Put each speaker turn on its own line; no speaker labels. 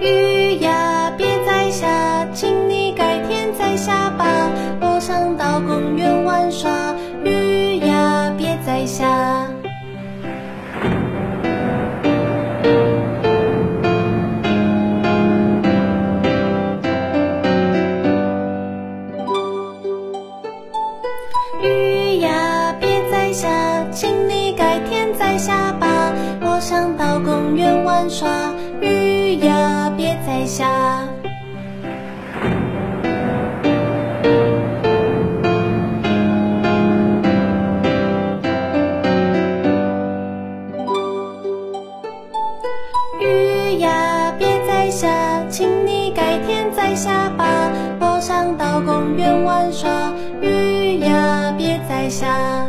雨呀，别再下，请你改天再下吧。我想到公园玩耍。雨呀，别再下。雨呀，别再下，请你改天再下吧。我想到公园玩耍。下。雨呀，别再下，请你改天再下吧。我想到公园玩耍。雨呀，别再下。